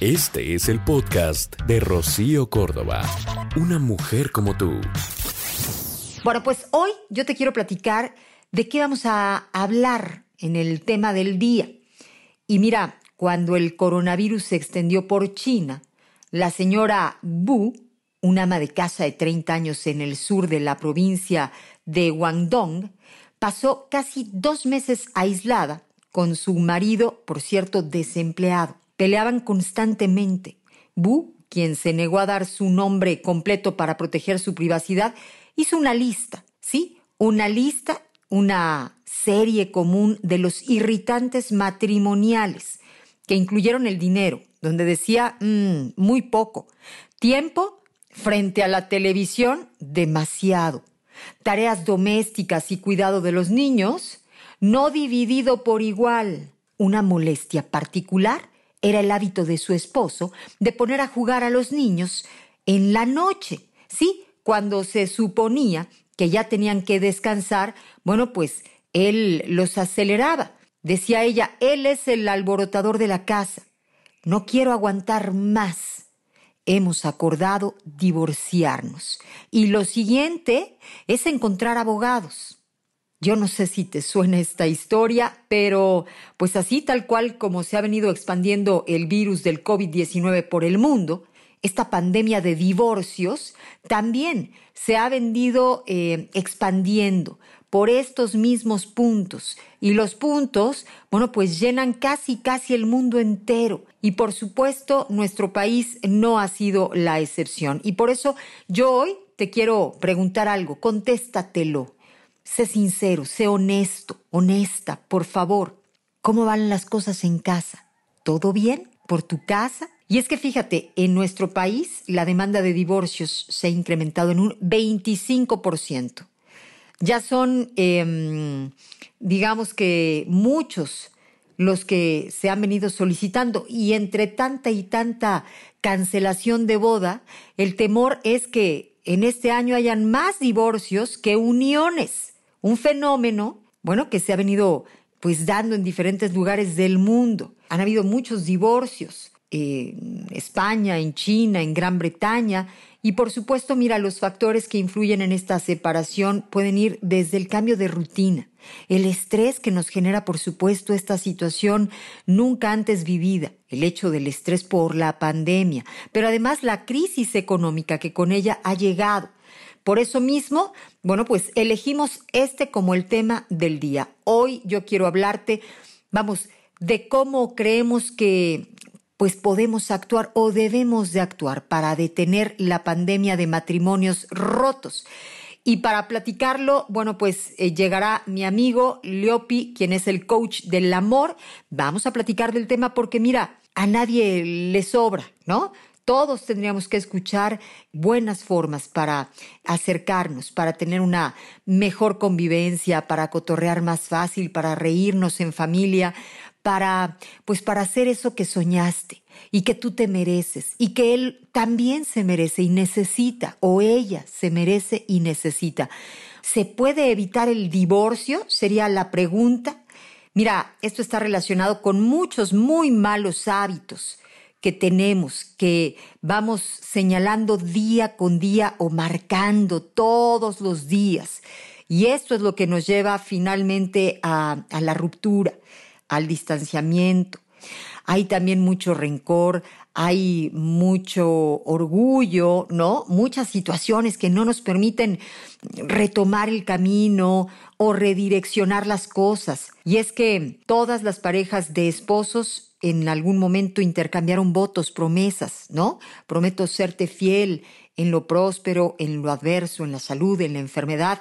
Este es el podcast de Rocío Córdoba. Una mujer como tú. Bueno, pues hoy yo te quiero platicar de qué vamos a hablar en el tema del día. Y mira, cuando el coronavirus se extendió por China, la señora Bu, una ama de casa de 30 años en el sur de la provincia de Guangdong, pasó casi dos meses aislada con su marido, por cierto, desempleado. Peleaban constantemente. Bu, quien se negó a dar su nombre completo para proteger su privacidad, hizo una lista, ¿sí? Una lista, una serie común de los irritantes matrimoniales que incluyeron el dinero, donde decía mm, muy poco. Tiempo frente a la televisión, demasiado. Tareas domésticas y cuidado de los niños, no dividido por igual. Una molestia particular era el hábito de su esposo de poner a jugar a los niños en la noche, ¿sí? Cuando se suponía que ya tenían que descansar, bueno, pues él los aceleraba. Decía ella, él es el alborotador de la casa. No quiero aguantar más. Hemos acordado divorciarnos. Y lo siguiente es encontrar abogados. Yo no sé si te suena esta historia, pero pues así tal cual como se ha venido expandiendo el virus del COVID-19 por el mundo, esta pandemia de divorcios también se ha venido eh, expandiendo por estos mismos puntos. Y los puntos, bueno, pues llenan casi, casi el mundo entero. Y por supuesto, nuestro país no ha sido la excepción. Y por eso yo hoy te quiero preguntar algo, contéstatelo. Sé sincero, sé honesto, honesta, por favor. ¿Cómo van las cosas en casa? ¿Todo bien? ¿Por tu casa? Y es que fíjate, en nuestro país la demanda de divorcios se ha incrementado en un 25%. Ya son, em, digamos que muchos los que se han venido solicitando y entre tanta y tanta cancelación de boda, el temor es que en este año hayan más divorcios que uniones un fenómeno, bueno, que se ha venido pues dando en diferentes lugares del mundo. Han habido muchos divorcios en España, en China, en Gran Bretaña, y por supuesto, mira, los factores que influyen en esta separación pueden ir desde el cambio de rutina, el estrés que nos genera, por supuesto, esta situación nunca antes vivida, el hecho del estrés por la pandemia, pero además la crisis económica que con ella ha llegado, por eso mismo, bueno, pues elegimos este como el tema del día. Hoy yo quiero hablarte, vamos, de cómo creemos que pues podemos actuar o debemos de actuar para detener la pandemia de matrimonios rotos. Y para platicarlo, bueno, pues eh, llegará mi amigo Leopi, quien es el coach del amor. Vamos a platicar del tema porque mira, a nadie le sobra, ¿no? Todos tendríamos que escuchar buenas formas para acercarnos, para tener una mejor convivencia, para cotorrear más fácil, para reírnos en familia, para pues para hacer eso que soñaste y que tú te mereces y que él también se merece y necesita o ella se merece y necesita. ¿Se puede evitar el divorcio? Sería la pregunta. Mira, esto está relacionado con muchos muy malos hábitos que tenemos, que vamos señalando día con día o marcando todos los días. Y esto es lo que nos lleva finalmente a, la ruptura, al distanciamiento. Hay también mucho rencor, hay mucho orgullo, ¿no? Muchas situaciones que no nos permiten retomar el camino o redireccionar las cosas. Y es que todas las parejas de esposos en algún momento intercambiaron votos, promesas, ¿no? Prometo serte fiel en lo próspero, en lo adverso, en la salud, en la enfermedad,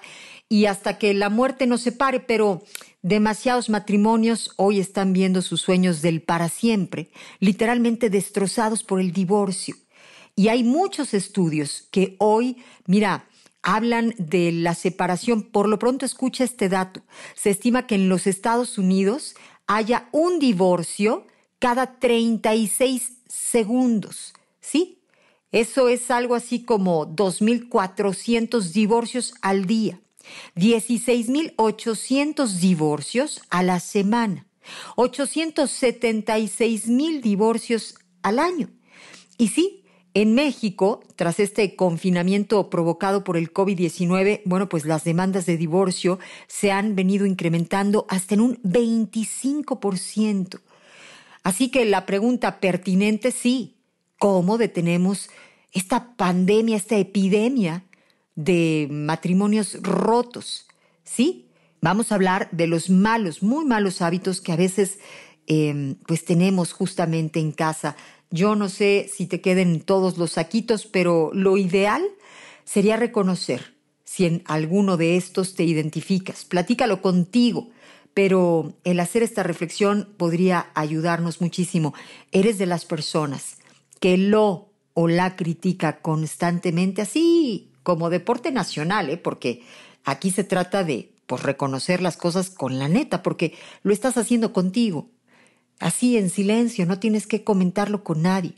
y hasta que la muerte nos separe, pero demasiados matrimonios hoy están viendo sus sueños del para siempre, literalmente destrozados por el divorcio. Y hay muchos estudios que hoy, mira, hablan de la separación. Por lo pronto escucha este dato. Se estima que en los Estados Unidos haya un divorcio cada 36 segundos, ¿sí? Eso es algo así como 2.400 divorcios al día, 16.800 divorcios a la semana, 876.000 divorcios al año. Y sí, en México, tras este confinamiento provocado por el COVID-19, bueno, pues las demandas de divorcio se han venido incrementando hasta en un 25%. Así que la pregunta pertinente sí, ¿cómo detenemos esta pandemia, esta epidemia de matrimonios rotos? Sí, vamos a hablar de los malos, muy malos hábitos que a veces eh, pues tenemos justamente en casa yo no sé si te queden todos los saquitos, pero lo ideal sería reconocer si en alguno de estos te identificas. Platícalo contigo, pero el hacer esta reflexión podría ayudarnos muchísimo. Eres de las personas que lo o la critica constantemente, así como deporte nacional, ¿eh? porque aquí se trata de pues, reconocer las cosas con la neta, porque lo estás haciendo contigo así en silencio, no tienes que comentarlo con nadie.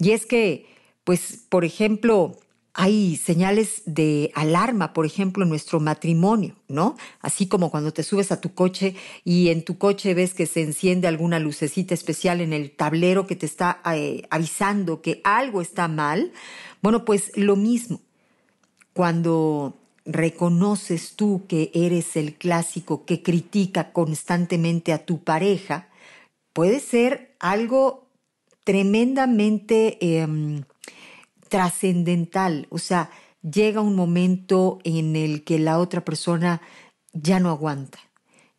Y es que, pues, por ejemplo, hay señales de alarma, por ejemplo, en nuestro matrimonio, ¿no? Así como cuando te subes a tu coche y en tu coche ves que se enciende alguna lucecita especial en el tablero que te está eh, avisando que algo está mal. Bueno, pues lo mismo. Cuando reconoces tú que eres el clásico que critica constantemente a tu pareja, puede ser algo tremendamente em, trascendental. O sea, llega un momento en el que la otra persona ya no aguanta.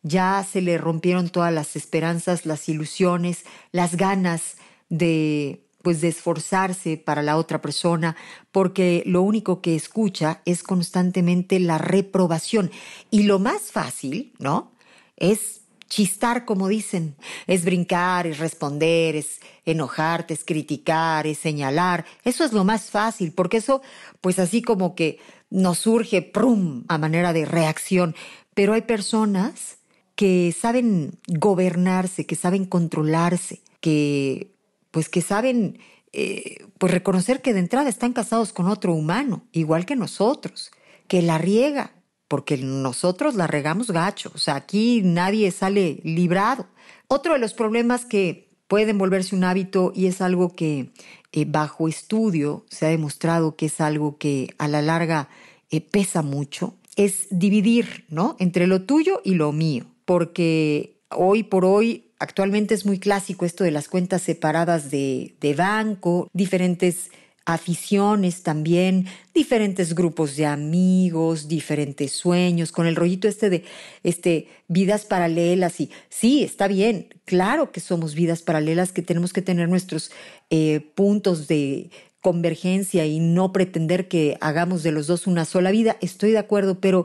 Ya se le rompieron todas las esperanzas, las ilusiones, las ganas de pues de esforzarse para la otra persona, porque lo único que escucha es constantemente la reprobación. Y lo más fácil, ¿no? Es chistar, como dicen. Es brincar, es responder, es enojarte, es criticar, es señalar. Eso es lo más fácil, porque eso, pues así como que nos surge, prum, a manera de reacción. Pero hay personas que saben gobernarse, que saben controlarse, que, pues que saben, eh, pues reconocer que de entrada están casados con otro humano, igual que nosotros, que la riega, porque nosotros la regamos gacho, o sea, aquí nadie sale librado. Otro de los problemas que pueden volverse un hábito y es algo que eh, bajo estudio se ha demostrado que es algo que a la larga eh, pesa mucho, es dividir, ¿no? Entre lo tuyo y lo mío, porque hoy por hoy actualmente es muy clásico esto de las cuentas separadas de, de banco, diferentes aficiones también, diferentes grupos de amigos, diferentes sueños, con el rollito este de este, vidas paralelas y sí, está bien, claro que somos vidas paralelas, que tenemos que tener nuestros eh, puntos de convergencia y no pretender que hagamos de los dos una sola vida, estoy de acuerdo, pero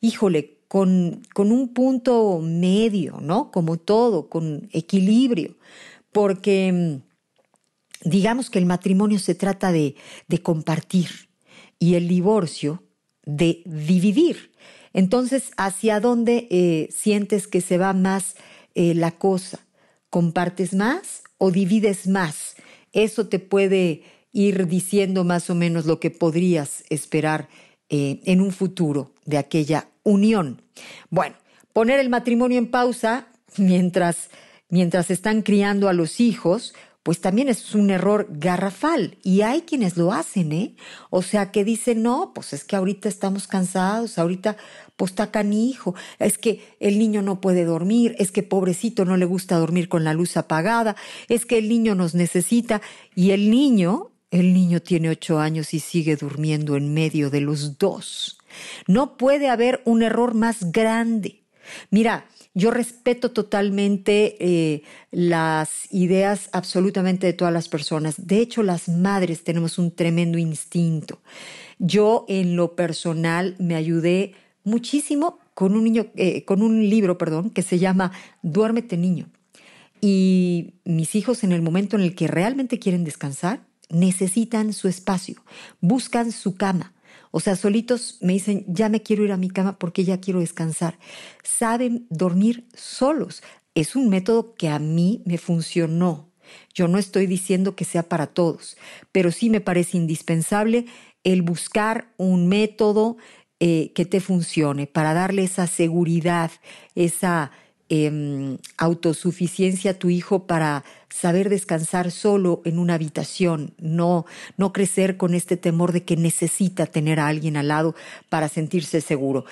híjole, con, con un punto medio, ¿no? Como todo, con equilibrio, porque mm, digamos que el matrimonio se trata de, compartir y el divorcio de dividir. Entonces, ¿hacia dónde eh, sientes que se va más eh, la cosa? ¿Compartes más o divides más? Eso te puede ir diciendo más o menos lo que podrías esperar eh, en un futuro de aquella unión. Bueno, poner el matrimonio en pausa mientras, mientras están criando a los hijos pues también es un error garrafal y hay quienes lo hacen, ¿eh? O sea, que dicen, no, pues es que ahorita estamos cansados, ahorita pues está canijo, es que el niño no puede dormir, es que pobrecito no le gusta dormir con la luz apagada, es que el niño nos necesita y el niño, el niño tiene ocho años y sigue durmiendo en medio de los dos. No puede haber un error más grande. Mira, yo respeto totalmente eh, las ideas absolutamente de todas las personas. De hecho, las madres tenemos un tremendo instinto. Yo en lo personal me ayudé muchísimo con un niño, eh, con un libro, perdón, que se llama Duérmete niño. Y mis hijos en el momento en el que realmente quieren descansar, necesitan su espacio, buscan su cama, o sea, solitos me dicen, ya me quiero ir a mi cama porque ya quiero descansar. Saben dormir solos. Es un método que a mí me funcionó. Yo no estoy diciendo que sea para todos, pero sí me parece indispensable el buscar un método eh, que te funcione para darle esa seguridad, esa em, autosuficiencia a tu hijo para saber descansar solo en una habitación, no, no crecer con este temor de que necesita tener a alguien al lado para sentirse seguro.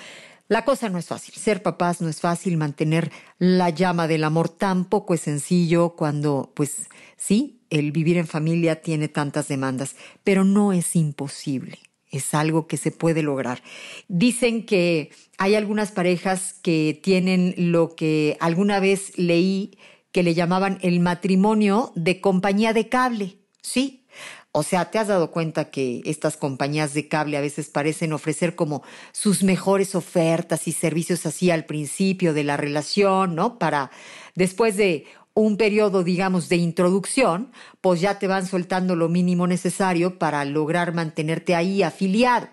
La cosa no es fácil. Ser papás no es fácil. Mantener la llama del amor tampoco es sencillo cuando, pues sí, el vivir en familia tiene tantas demandas, pero no es imposible. Es algo que se puede lograr. Dicen que hay algunas parejas que tienen lo que alguna vez leí que le llamaban el matrimonio de compañía de cable. Sí, o sea, ¿te has dado cuenta que estas compañías de cable a veces parecen ofrecer como sus mejores ofertas y servicios así al principio de la relación, ¿no? Para después de un periodo, digamos, de introducción, pues ya te van soltando lo mínimo necesario para lograr mantenerte ahí afiliado.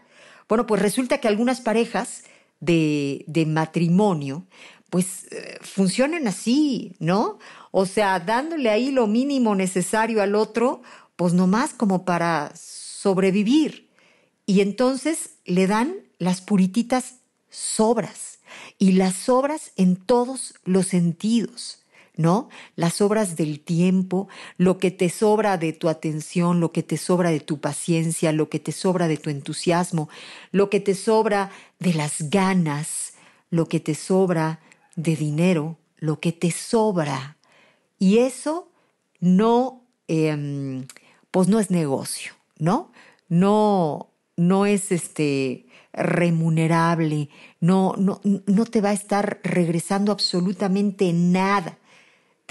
Bueno, pues resulta que algunas parejas de, de matrimonio, pues eh, funcionan así, ¿no? O sea, dándole ahí lo mínimo necesario al otro pues nomás como para sobrevivir. Y entonces le dan las purititas sobras, y las sobras en todos los sentidos. ¿No? Las obras del tiempo, lo que te sobra de tu atención, lo que te sobra de tu paciencia, lo que te sobra de tu entusiasmo, lo que te sobra de las ganas, lo que te sobra de dinero, lo que te sobra. Y eso no em, pues no es negocio, ¿no? No, no es este remunerable, no, no, no te va a estar regresando absolutamente nada.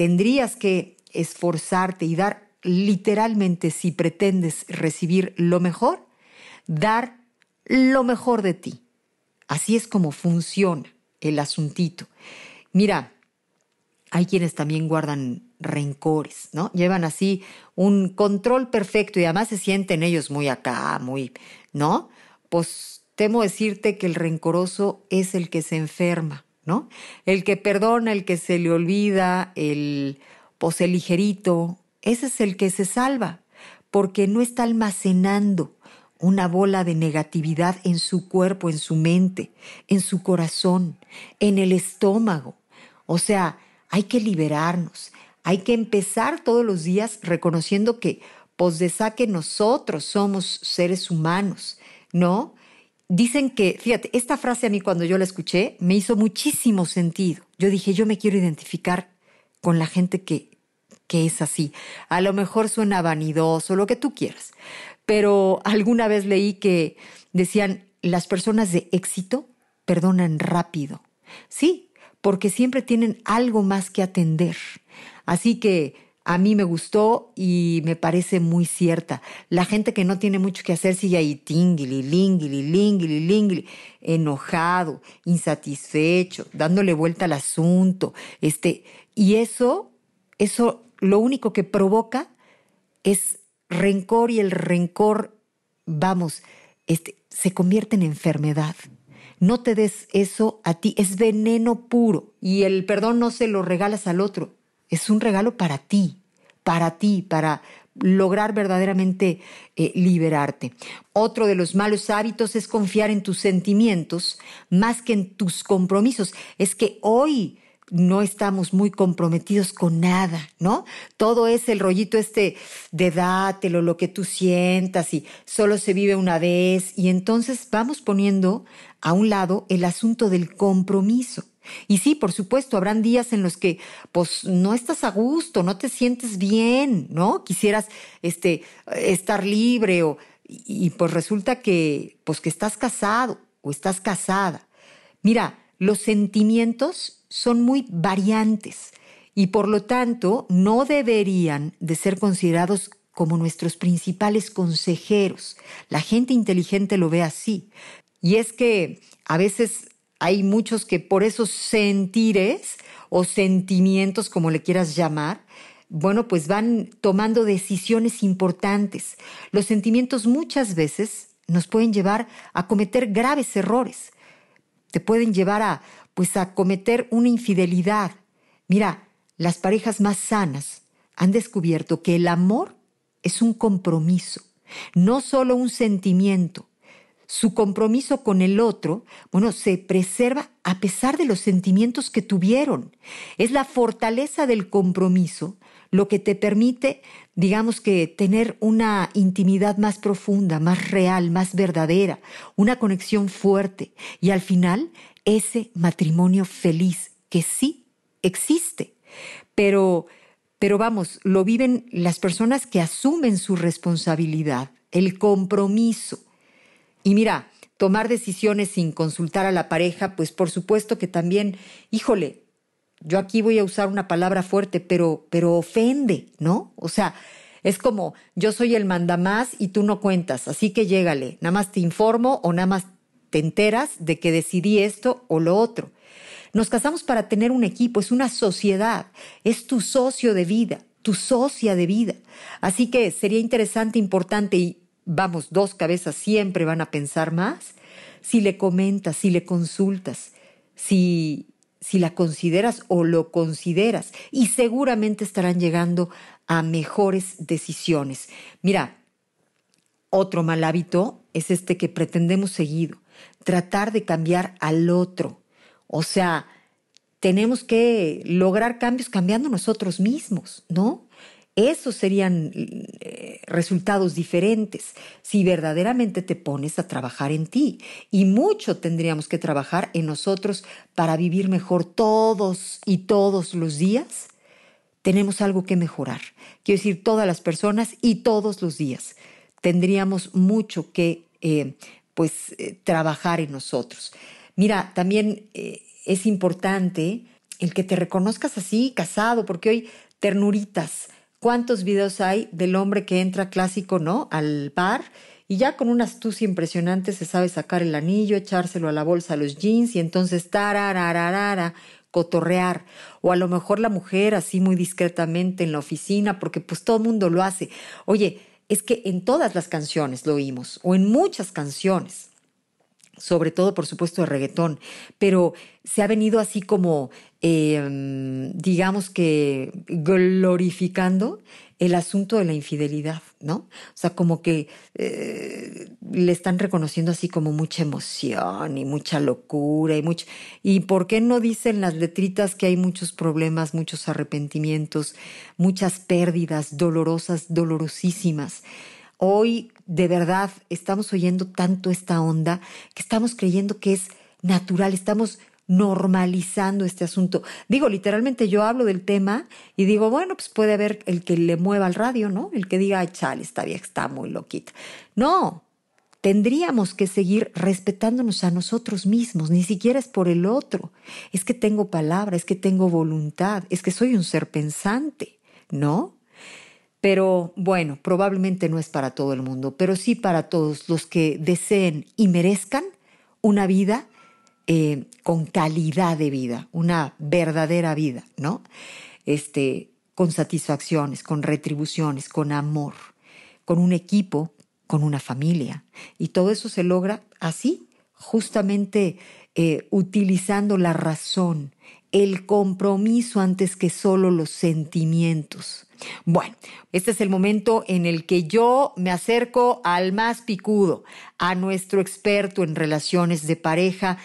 Tendrías que esforzarte y dar literalmente, si pretendes recibir lo mejor, dar lo mejor de ti. Así es como funciona el asuntito. Mira, hay quienes también guardan rencores, ¿no? Llevan así un control perfecto y además se sienten ellos muy acá, muy, ¿no? Pues temo decirte que el rencoroso es el que se enferma, ¿no? El que perdona, el que se le olvida, el, el ligerito, ese es el que se salva, porque no está almacenando una bola de negatividad en su cuerpo, en su mente, en su corazón, en el estómago. O sea, hay que liberarnos, hay que empezar todos los días reconociendo que, pues de saque nosotros somos seres humanos, ¿no? Dicen que, fíjate, esta frase a mí cuando yo la escuché me hizo muchísimo sentido. Yo dije, yo me quiero identificar con la gente que, que es así. A lo mejor suena vanidoso, lo que tú quieras, pero alguna vez leí que decían, las personas de éxito perdonan rápido. Sí, porque siempre tienen algo más que atender. Así que a mí me gustó y me parece muy cierta. La gente que no tiene mucho que hacer sigue ahí tingili, lingili, lingili, lingili, enojado, insatisfecho, dándole vuelta al asunto. Este, y eso, eso lo único que provoca es rencor y el rencor, vamos, este, se convierte en enfermedad. No te des eso a ti, es veneno puro y el perdón no se lo regalas al otro, es un regalo para ti, para ti, para lograr verdaderamente eh, liberarte. Otro de los malos hábitos es confiar en tus sentimientos más que en tus compromisos. Es que hoy no estamos muy comprometidos con nada, ¿no? Todo es el rollito este de dátelo, lo que tú sientas y solo se vive una vez y entonces vamos poniendo a un lado el asunto del compromiso. Y sí, por supuesto, habrán días en los que pues no estás a gusto, no te sientes bien, ¿no? Quisieras este estar libre o y, pues resulta que pues que estás casado o estás casada. Mira, los sentimientos son muy variantes y por lo tanto no deberían de ser considerados como nuestros principales consejeros. La gente inteligente lo ve así. Y es que a veces hay muchos que por esos sentires o sentimientos, como le quieras llamar, bueno, pues van tomando decisiones importantes. Los sentimientos muchas veces nos pueden llevar a cometer graves errores. Te pueden llevar a pues a cometer una infidelidad. Mira, las parejas más sanas han descubierto que el amor es un compromiso, no solo un sentimiento. Su compromiso con el otro, bueno, se preserva a pesar de los sentimientos que tuvieron. Es la fortaleza del compromiso lo que te permite, digamos que, tener una intimidad más profunda, más real, más verdadera, una conexión fuerte y al final ese matrimonio feliz que sí existe. Pero, pero vamos, lo viven las personas que asumen su responsabilidad, el compromiso. Y mira, tomar decisiones sin consultar a la pareja, pues por supuesto que también, híjole, yo aquí voy a usar una palabra fuerte, pero, pero ofende, ¿no? O sea, es como yo soy el mandamás y tú no cuentas, así que llégale, nada más te informo o nada más te enteras de que decidí esto o lo otro. Nos casamos para tener un equipo, es una sociedad, es tu socio de vida, tu socia de vida. Así que sería interesante, importante y vamos, dos cabezas siempre van a pensar más, si le comentas, si le consultas, si, si la consideras o lo consideras, y seguramente estarán llegando a mejores decisiones. Mira, otro mal hábito es este que pretendemos seguido, tratar de cambiar al otro. O sea, tenemos que lograr cambios cambiando nosotros mismos, ¿no? Esos serían eh, resultados diferentes si verdaderamente te pones a trabajar en ti. Y mucho tendríamos que trabajar en nosotros para vivir mejor todos y todos los días. Tenemos algo que mejorar. Quiero decir, todas las personas y todos los días. Tendríamos mucho que eh, pues, eh, trabajar en nosotros. Mira, también es importante el que te reconozcas así, casado, porque hoy ternuritas, ¿Cuántos videos hay del hombre que entra clásico, ¿no? Al bar y ya con una astucia impresionante se sabe sacar el anillo, echárselo a la bolsa a los jeans y entonces tarararara, cotorrear. O a lo mejor la mujer así muy discretamente en la oficina, porque pues todo el mundo lo hace. Oye, es que en todas las canciones lo oímos, o en muchas canciones sobre todo por supuesto de reggaetón, pero se ha venido así como, em, digamos que glorificando el asunto de la infidelidad, ¿no? O sea, como que eh, le están reconociendo así como mucha emoción y mucha locura y mucho... ¿Y por qué no dicen las letritas que hay muchos problemas, muchos arrepentimientos, muchas pérdidas dolorosas, dolorosísimas? Hoy de verdad estamos oyendo tanto esta onda que estamos creyendo que es natural, estamos normalizando este asunto. Digo, literalmente yo hablo del tema y digo, bueno, pues puede haber el que le mueva al radio, ¿no? El que diga, chale, está bien, está muy loquita. No, tendríamos que seguir respetándonos a nosotros mismos, ni siquiera es por el otro. Es que tengo palabra, es que tengo voluntad, es que soy un ser pensante, ¿no? Pero bueno, probablemente no es para todo el mundo, pero sí para todos los que deseen y merezcan una vida eh, con calidad de vida, una verdadera vida, ¿no? Este, con satisfacciones, con retribuciones, con amor, con un equipo, con una familia. Y todo eso se logra así, justamente eh, utilizando la razón, el compromiso antes que solo los sentimientos. Bueno, este es el momento en el que yo me acerco al más picudo, a nuestro experto en relaciones de pareja,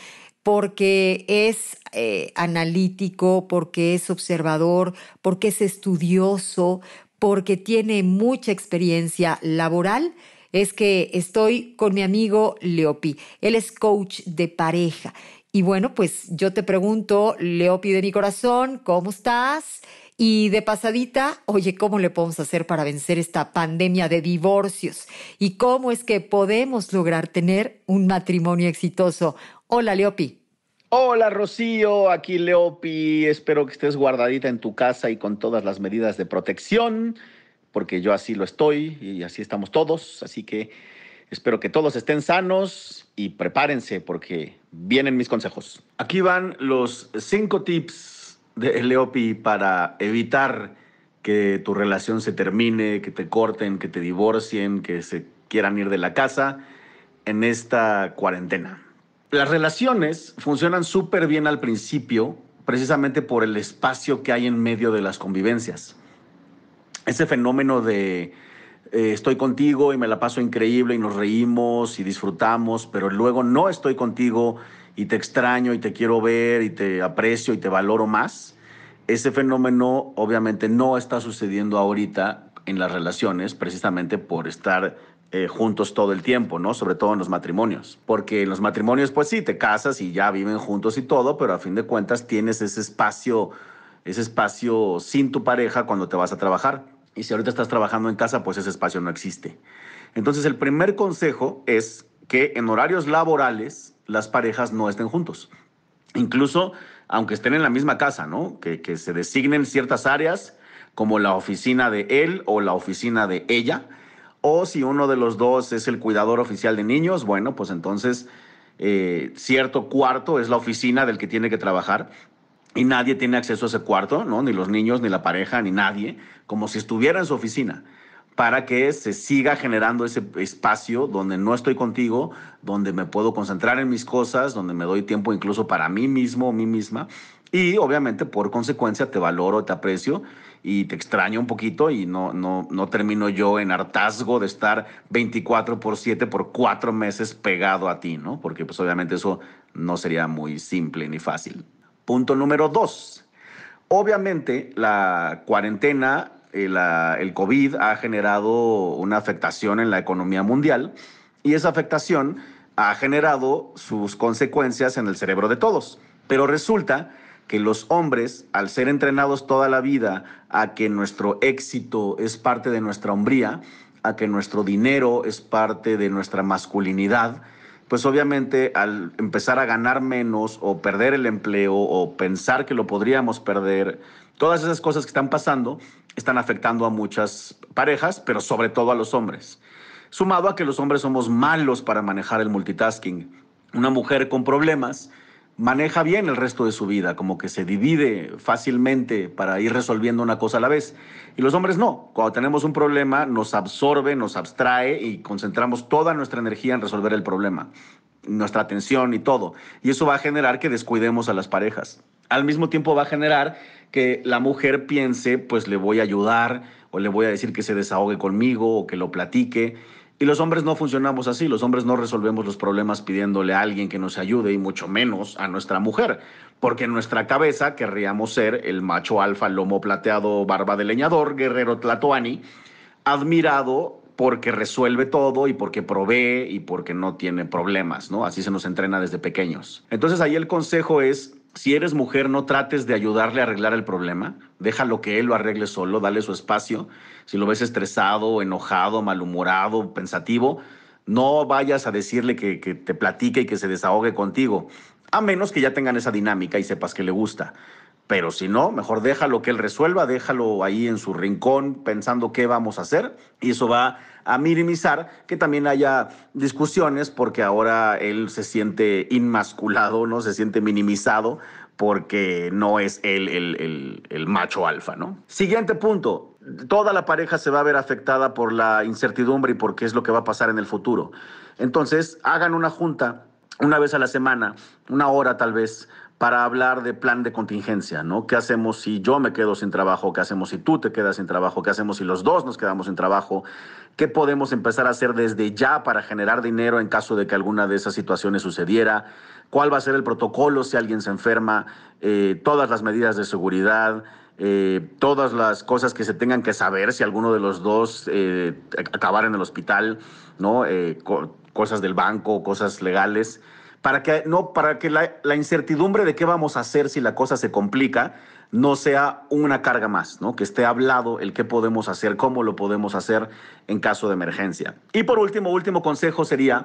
porque es eh, analítico, porque es observador, porque es estudioso, porque tiene mucha experiencia laboral, es que estoy con mi amigo Leopi. Él es coach de pareja. Y bueno, pues yo te pregunto, Leopi de mi corazón, ¿cómo estás? Y de pasadita, oye, ¿cómo le podemos hacer para vencer esta pandemia de divorcios? ¿Y cómo es que podemos lograr tener un matrimonio exitoso? Hola, Leopi. Hola, Rocío, aquí Leopi. Espero que estés guardadita en tu casa y con todas las medidas de protección, porque yo así lo estoy y así estamos todos. Así que espero que todos estén sanos y prepárense porque vienen mis consejos. Aquí van los cinco tips de Leopi para evitar que tu relación se termine, que te corten, que te divorcien, que se quieran ir de la casa en esta cuarentena. Las relaciones funcionan súper bien al principio, precisamente por el espacio que hay en medio de las convivencias. Ese fenómeno de eh, estoy contigo y me la paso increíble y nos reímos y disfrutamos, pero luego no estoy contigo y te extraño y te quiero ver y te aprecio y te valoro más, ese fenómeno obviamente no está sucediendo ahorita en las relaciones precisamente por estar eh, juntos todo el tiempo, ¿no? Sobre todo en los matrimonios. Porque en los matrimonios, pues sí, te casas y ya viven juntos y todo, pero a fin de cuentas tienes ese espacio, ese espacio sin tu pareja cuando te vas a trabajar. Y si ahorita estás trabajando en casa, pues ese espacio no existe. Entonces, el primer consejo es que en horarios laborales las parejas no estén juntos. Incluso aunque estén en la misma casa, ¿no? Que, se designen ciertas áreas como la oficina de él o la oficina de ella. O si uno de los dos es el cuidador oficial de niños, bueno, pues entonces eh, cierto cuarto es la oficina del que tiene que trabajar y nadie tiene acceso a ese cuarto, ¿no? Ni los niños, ni la pareja, ni nadie, como si estuviera en su oficina para que se siga generando ese espacio donde no estoy contigo, donde me puedo concentrar en mis cosas, donde me doy tiempo incluso para mí mismo, mí misma. Y obviamente por consecuencia te valoro, te aprecio y te extraño un poquito y no, no, no termino yo en hartazgo de estar 24 por 7 por cuatro meses pegado a ti, ¿no? Porque pues obviamente eso no sería muy simple ni fácil. Punto número dos. Obviamente la cuarentena el, COVID ha generado una afectación en la economía mundial y esa afectación ha generado sus consecuencias en el cerebro de todos. Pero resulta que los hombres, al ser entrenados toda la vida a que nuestro éxito es parte de nuestra hombría, a que nuestro dinero es parte de nuestra masculinidad, pues obviamente al empezar a ganar menos o perder el empleo o pensar que lo podríamos perder, todas esas cosas que están pasando están afectando a muchas parejas, pero sobre todo a los hombres. Sumado a que los hombres somos malos para manejar el multitasking. Una mujer con problemas maneja bien el resto de su vida, como que se divide fácilmente para ir resolviendo una cosa a la vez. Y los hombres no. Cuando tenemos un problema, nos absorbe, nos abstrae y concentramos toda nuestra energía en resolver el problema, nuestra atención y todo. Y eso va a generar que descuidemos a las parejas. Al mismo tiempo va a generar que la mujer piense, pues le voy a ayudar o le voy a decir que se desahogue conmigo o que lo platique. Y los hombres no funcionamos así, los hombres no resolvemos los problemas pidiéndole a alguien que nos ayude y mucho menos a nuestra mujer, porque en nuestra cabeza querríamos ser el macho alfa, lomo plateado, barba de leñador, guerrero tlatoani, admirado porque resuelve todo y porque provee y porque no tiene problemas, ¿no? Así se nos entrena desde pequeños. Entonces ahí el consejo es si eres mujer, no trates de ayudarle a arreglar el problema. Déjalo que él lo arregle solo, dale su espacio. Si lo ves estresado, enojado, malhumorado, pensativo, no vayas a decirle que, que, te platique y que se desahogue contigo, a menos que ya tengan esa dinámica y sepas que le gusta. Pero si no, mejor déjalo que él resuelva, déjalo ahí en su rincón pensando qué vamos a hacer y eso va a minimizar que también haya discusiones porque ahora él se siente inmasculado, ¿no? Se siente minimizado porque no es él el, el macho alfa, ¿no? Siguiente punto, toda la pareja se va a ver afectada por la incertidumbre y por qué es lo que va a pasar en el futuro. Entonces, hagan una junta una vez a la semana, una hora tal vez, para hablar de plan de contingencia, ¿no? ¿Qué hacemos si yo me quedo sin trabajo? ¿Qué hacemos si tú te quedas sin trabajo? ¿Qué hacemos si los dos nos quedamos sin trabajo? ¿Qué podemos empezar a hacer desde ya para generar dinero en caso de que alguna de esas situaciones sucediera? ¿Cuál va a ser el protocolo si alguien se enferma? Eh, todas las medidas de seguridad. Eh, todas las cosas que se tengan que saber si alguno de los dos eh, acabara en el hospital, ¿no? cosas del banco, cosas legales para que, no, para que la, incertidumbre de qué vamos a hacer si la cosa se complica no sea una carga más, ¿no? que esté hablado el qué podemos hacer, cómo lo podemos hacer en caso de emergencia. Y por último, último consejo sería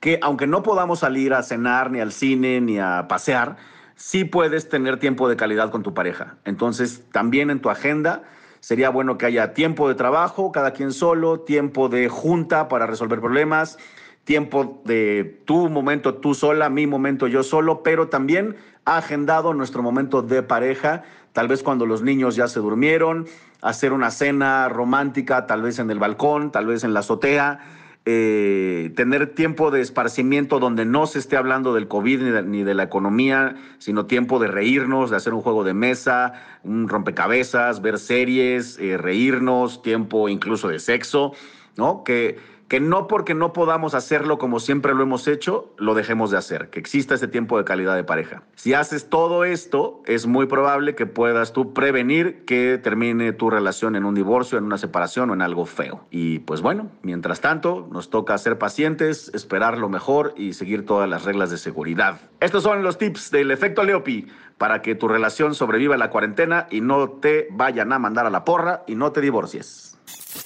que aunque no podamos salir a cenar, ni al cine, ni a pasear, sí puedes tener tiempo de calidad con tu pareja. Entonces, también en tu agenda sería bueno que haya tiempo de trabajo, cada quien solo, tiempo de junta para resolver problemas, tiempo de tu momento tú sola, mi momento yo solo, pero también ha agendado nuestro momento de pareja, tal vez cuando los niños ya se durmieron, hacer una cena romántica, tal vez en el balcón, tal vez en la azotea, eh, tener tiempo de esparcimiento donde no se esté hablando del COVID ni de, la economía, sino tiempo de reírnos, de hacer un juego de mesa, un rompecabezas, ver series, eh, reírnos, tiempo incluso de sexo, ¿no? Que que no porque no podamos hacerlo como siempre lo hemos hecho, lo dejemos de hacer, que exista ese tiempo de calidad de pareja. Si haces todo esto, es muy probable que puedas tú prevenir que termine tu relación en un divorcio, en una separación o en algo feo. Y pues bueno, mientras tanto, nos toca ser pacientes, esperar lo mejor y seguir todas las reglas de seguridad. Estos son los tips del efecto Leopi para que tu relación sobreviva la cuarentena y no te vayan a mandar a la porra y no te divorcies.